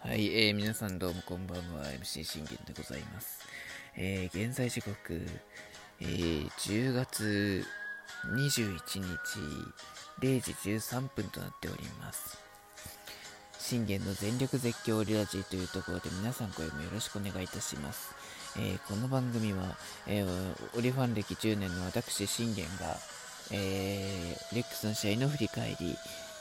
はい、えー、皆さんどうもこんばんは。MC 信玄でございます、えー、現在時刻、えー、10月21日0時13分となっております。信玄の全力絶叫リラジーというところで皆さん声もよろしくお願いいたします。え、この番組は、え、オリファン歴10年の私信玄が、えー、レックスの試合の振り返り、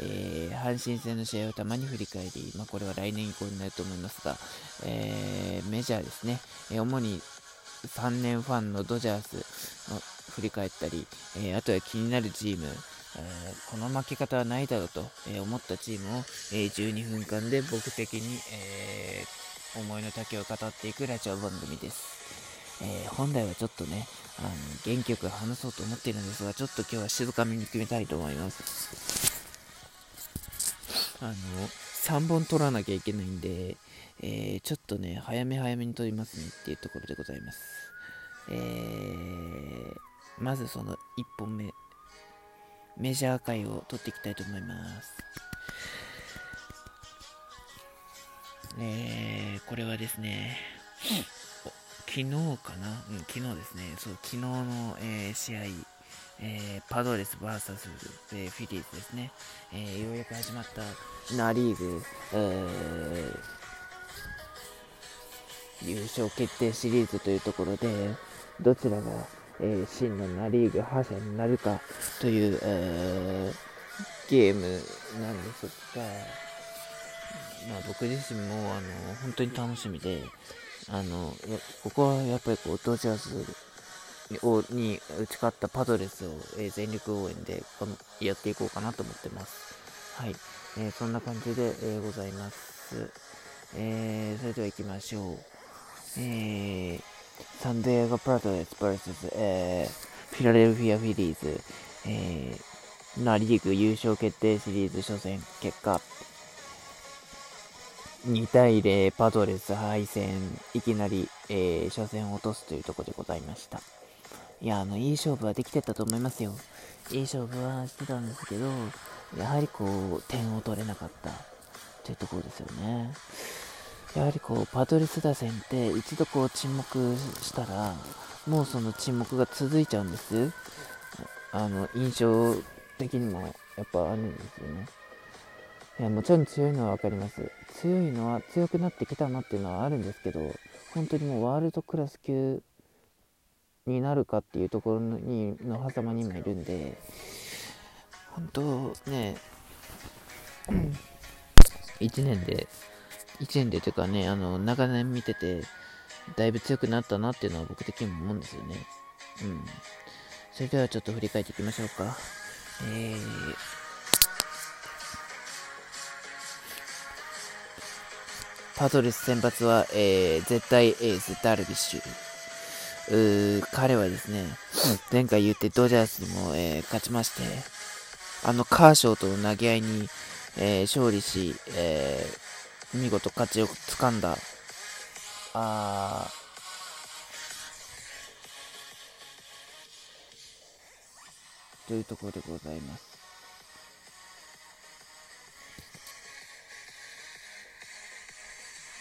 え阪神戦の試合をたまに振り返り、まあ、これは来年以降になると思いますが、えメジャーですね、え主に3年ファンのドジャースの振り返ったり、えあとは気になるチーム、えこの負け方はないだろうと、え思ったチームを、え12分間で僕的に、え思いの丈を語っていくラジオ番組です。えー、本来はちょっとね、あの元気よく話そうと思っているんですが、ちょっと今日は静かめに決めたいと思います。あの、3本取らなきゃいけないんで、えー、ちょっとね、早め早めに取りますねっていうところでございます。えー、まずその1本目、メジャー回を取っていきたいと思います。えー、これはですね、昨日かな、うん、昨日ですね、そう、昨日の、えー、試合、えー、パドレス VS、えー、フィリーズですね、えー、ようやく始まったナ・リーグ、えー、優勝決定シリーズというところで、どちらが、えー、真のナ・リーグ覇者になるかという、えー、ゲームなんですが、まあ、僕自身もあの本当に楽しみで、あのここはやっぱりこうドジャースをに打ち勝ったパドレスを、え、全力応援でやっていこうかなと思ってます。はい、えー、そんな感じで、え、ございます。えー、それでは行きましょう。えー、サンディエゴ・パドレス vs、えー、フィラデルフィア・フィリーズ、えー、ナ・リーグ優勝決定シリーズ初戦結果2対0パドレス敗戦いきなり、えー、初戦を落とすというところでございましたいやあのいい勝負はできてたと思いますよ。いい勝負はしてたんですけどやはりこう点を取れなかった。というところですよね。やはりこうパドレス打線って一度こう沈黙したらもうその沈黙が続いちゃうんです。あの印象的にもやっぱあるんですよね。いやもちろん強いのは分かります。強いのは強くなってきたなっていうのはあるんですけど本当にもうワールドクラス級になるかっていうところにの狭間に今いるんで本当ね、うん、1年で1年でというかねあの長年見ててだいぶ強くなったなっていうのは僕的にも思うんですよね。うん。それではちょっと振り返っていきましょうか。えー。パドレス先発は、えー、絶対エース、ダルビッシュ。彼はですね、前回言ってドジャースにも、えー、勝ちまして、あのカーショーとの投げ合いに、えー、勝利し、えー、見事勝ちをつかんだ、あというところでございます。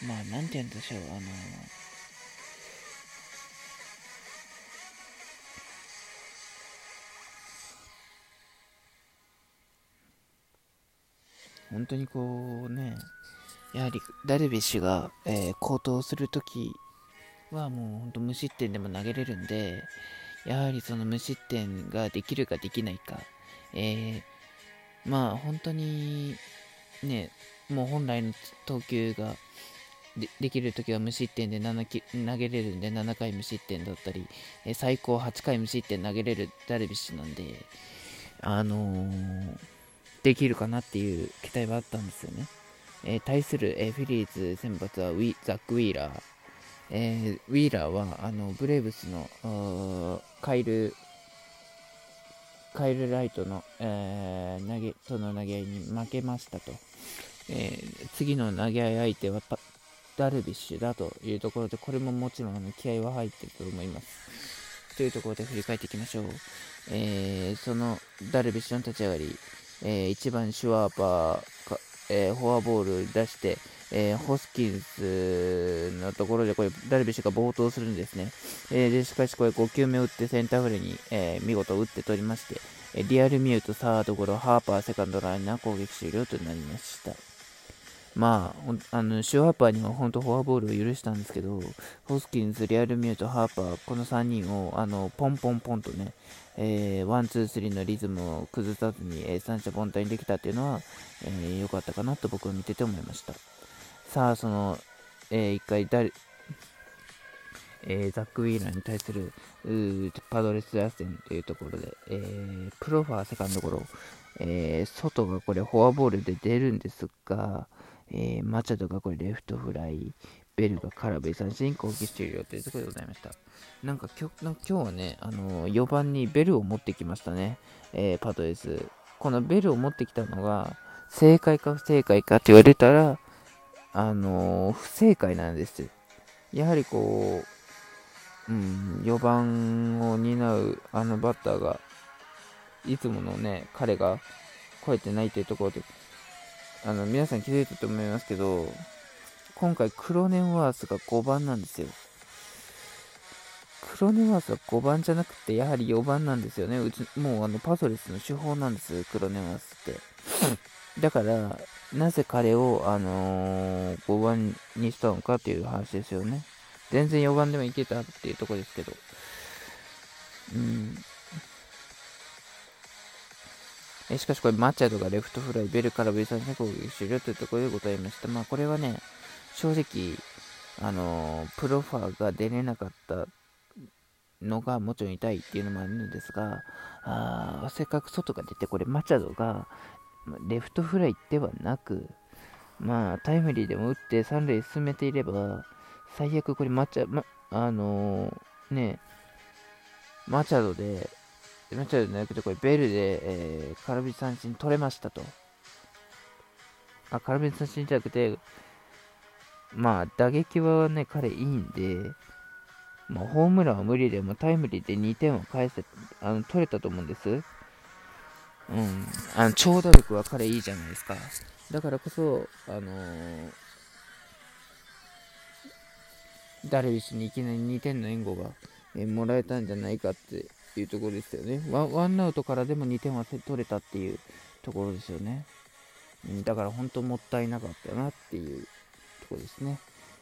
まあ、なんて言うんでしょう、あの本当にこうね、やはりダルビッシュが、えー、高騰するときはもう本当無失点でも投げれるんで、やはりその無失点ができるかできないか、えー、まあ本当にね、もう本来の投球がでできるときは無失点で7き投げれるんで7回無失点だったり、え最高8回無失点投げれるダルビッシュなんで、あのー、できるかなっていう期待はあったんですよね。えー、対する、えー、フィリーズ先発はウィザック・ウィーラー。えウィーラーはあのブレーブスのカイルカイル・ライトの、え投げとの投げ合いに負けましたと。え次の投げ合い相手はダルビッシュだというところで、これももちろんあの気合は入ってると思います。というところで振り返っていきましょう。え、そのダルビッシュの立ち上がり、えー、1番シュワーバーえー、フォアボール出して、えー、ホスキンスのところでこれダルビッシュが暴投するんですね。えー、でしかしこれ5球目打ってセンターフライに、え見事打って取りまして、リアルミュートサードゴロ、ハーパーセカンドライナー攻撃終了となりました。まあ、あのシュワーバーには本当フォアボールを許したんですけど、ホスキンズ、リアルミュート、ハーパー、この3人をあのポンポンポンとね、えー、ワン、ツー、スリーのリズムを崩さずに、えー、三者凡退にできたっていうのは良、えー、かったかなと僕は見てて思いました。さあ、その、えー、一回誰、えー、ザック・ウィーラーに対するパドレス打線というところで、えー、プロファーセカンドゴロ、えー、ソトがこれフォアボールで出るんですが、えー、マチャドがこれレフトフライ、ベルが空振り三振攻撃終了というところでございました。なんか今日今日はね、あのー、4番にベルを持ってきましたね、えー、パドレス。このベルを持ってきたのが、正解か不正解かって言われたら、あのー、不正解なんです。やはりこう、うん、4番を担うあのバッターが、いつものね、彼が超えてないというところで、あの、皆さん気づいたと思いますけど、今回クロネンワースが5番なんですよ。クロネンワースは5番じゃなくて、やはり4番なんですよね。うち、もうあの、パソレスの手法なんです、クロネンワースって。だから、なぜ彼を、あのー、5番にしたのかっていう話ですよね。全然4番でもいけたっていうとこですけど。うん。えしかしこれ、マチャドがレフトフライ、ベルからベサンで攻撃終了というところでございました。まあ、これはね、正直、あのー、プロファーが出れなかったのがもちろん痛いっていうのもあるんですが、あせっかく外が出て、これ、マチャドがレフトフライではなく、まあ、タイムリーでも打って三塁進めていれば、最悪これマチャ、ま、あのー、ね、マチャドでマチャドじゃなくて、これベルで、えー、空振り三振取れましたと。あ、空振り三振じゃなくて、まあ、打撃はね、彼いいんで、まあ、ホームランは無理でもタイムリーで2点を返せ、あの、取れたと思うんです。うん。あの、長打力は彼いいじゃないですか。だからこそ、あのー、ダルビッシュにいきなり2点の援護が、えー、もらえたんじゃないかってっていうところですよね。ワンアウトからでも2点は取れたっていうところですよね。だから本当もったいなかったなっていうところですね。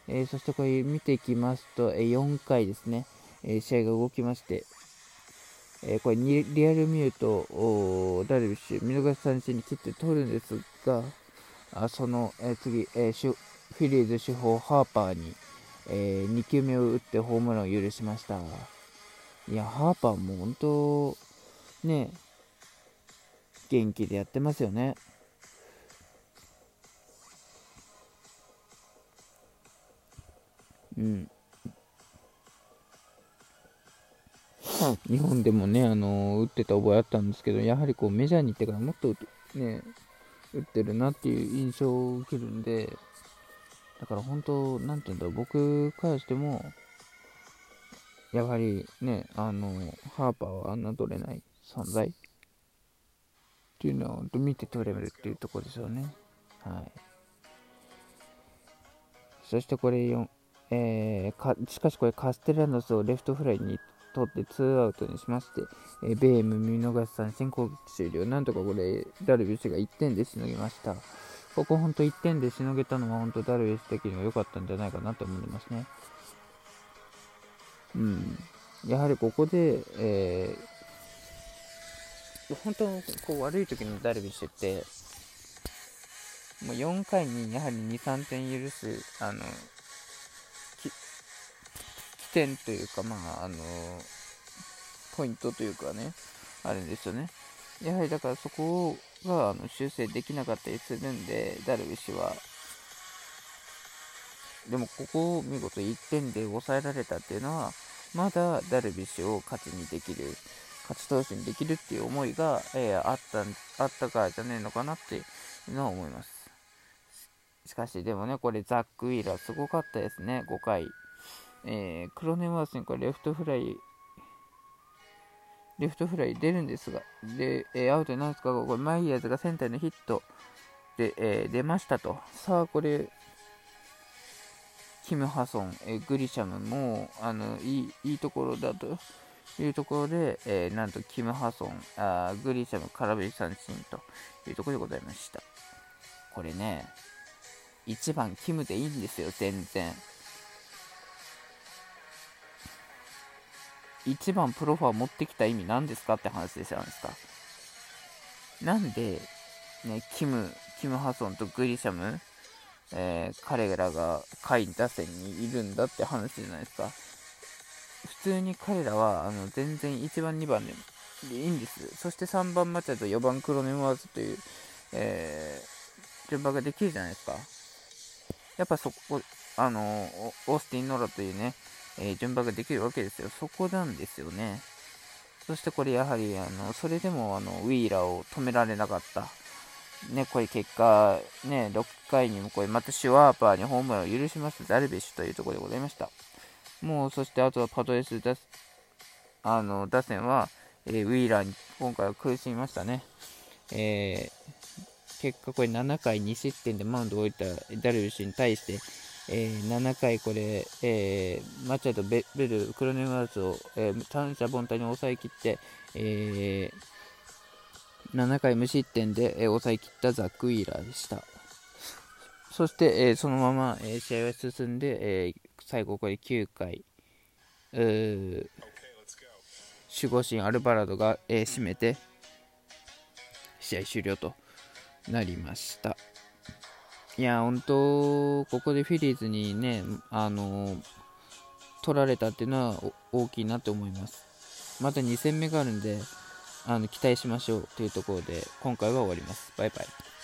えー、そしてこれ見ていきますと、えー、4回ですね、えー、試合が動きまして、えこれリアルミュート、ダルビッシュ、見逃し三振に切って取るんですが、あその、え次、えフィリーズ主砲ハーパーに、え2球目を打ってホームランを許しました。いや、ハーパーも本当、ね、元気でやってますよね。うん。日本でもね、あの打ってた覚えあったんですけど、やはりこうメジャーに行ってからもっとね、打ってるなっていう印象を受けるんで、だから本当、なんていうんだろう、僕からしても、やはりね、あの、ハーパーは侮れない存在っていうのを見て取れるっていうところですよね。はい。そしてこれ4、えー、しかしこれカステラノスをレフトフライに取ってツーアウトにしまして、えー、ベーム見逃し三振攻撃終了。なんとかこれ、ダルビッシュが1点でしのぎました。ここ本当1点でしのげたのは本当ダルビッシュ的には良かったんじゃないかなと思いますね。うん、やはりここで、えー、本当こう悪い時のダルビッシュって、もう4回にやはり2、3点許す、あの、起点というか、まあ、あの、ポイントというかね、あるんですよね。やはりだからそこがあの修正できなかったりするんで、ダルビッシュはでもここを見事1点で抑えられたっていうのは、まだダルビッシュを勝ちにできる、勝ち投手にできるっていう思いが、えー、あったあったからじゃねえのかなっていうのは思います。しかし、でもね、これザック・ウィーラーすごかったですね、5回。えー、クロネンワースにこれレフトフライ、レフトフライ出るんですが、で、えー、アウトになるんですかこれマイヤーズがセンターのヒット、で、えー、出ましたと。さあ、これ、キム・ハソン、え、グリシャムもあのいいいいところだというところで、え、なんとキム・ハソン、あグリシャム、空振り三振というところでございました。これね、1番キムでいいんですよ、全然。1番プロファー持ってきた意味何ですかって話でじゃないですか。なんで、ね、キム、キム・ハソンとグリシャム、えー、彼らが下位打線にいるんだって話じゃないですか。普通に彼らはあの全然1番、2番でいいんです。そして3番マチャと4番クロネモワーズという、えー、順番ができるじゃないですか。やっぱそこ、あのオースティン・ノラというね、えー、順番ができるわけですよ。そこなんですよね。そしてこれやはり、あのそれでもあのウィーラーを止められなかった。ね、これ結果、ね、6回にもこれまたシュワーパーにホームランを許しますダルビッシュというところでございました。もう、そしてあとはパドレス打あの打線は、えー、ウィーラーに今回は苦しみましたね。えー、結果これ7回2失点でマウンドを置いたダルビッシュに対して、えー、7回これ、えー、マチャド、ベル、クロネマーズを、えー、三者凡退に抑えきって、えー、7回無失点で、え、抑えきったザック・ウィーラーでした。そして、え、そのまま、え、試合は進んで、え、最後これ9回、守護神アルバラドが、えー、締めて、試合終了となりました。いや、本当、ここでフィリーズにね、あの取られたっていうのは大きいなと思います。また2戦目があるんで、あの期待しましょうというところで、今回は終わります。バイバイ。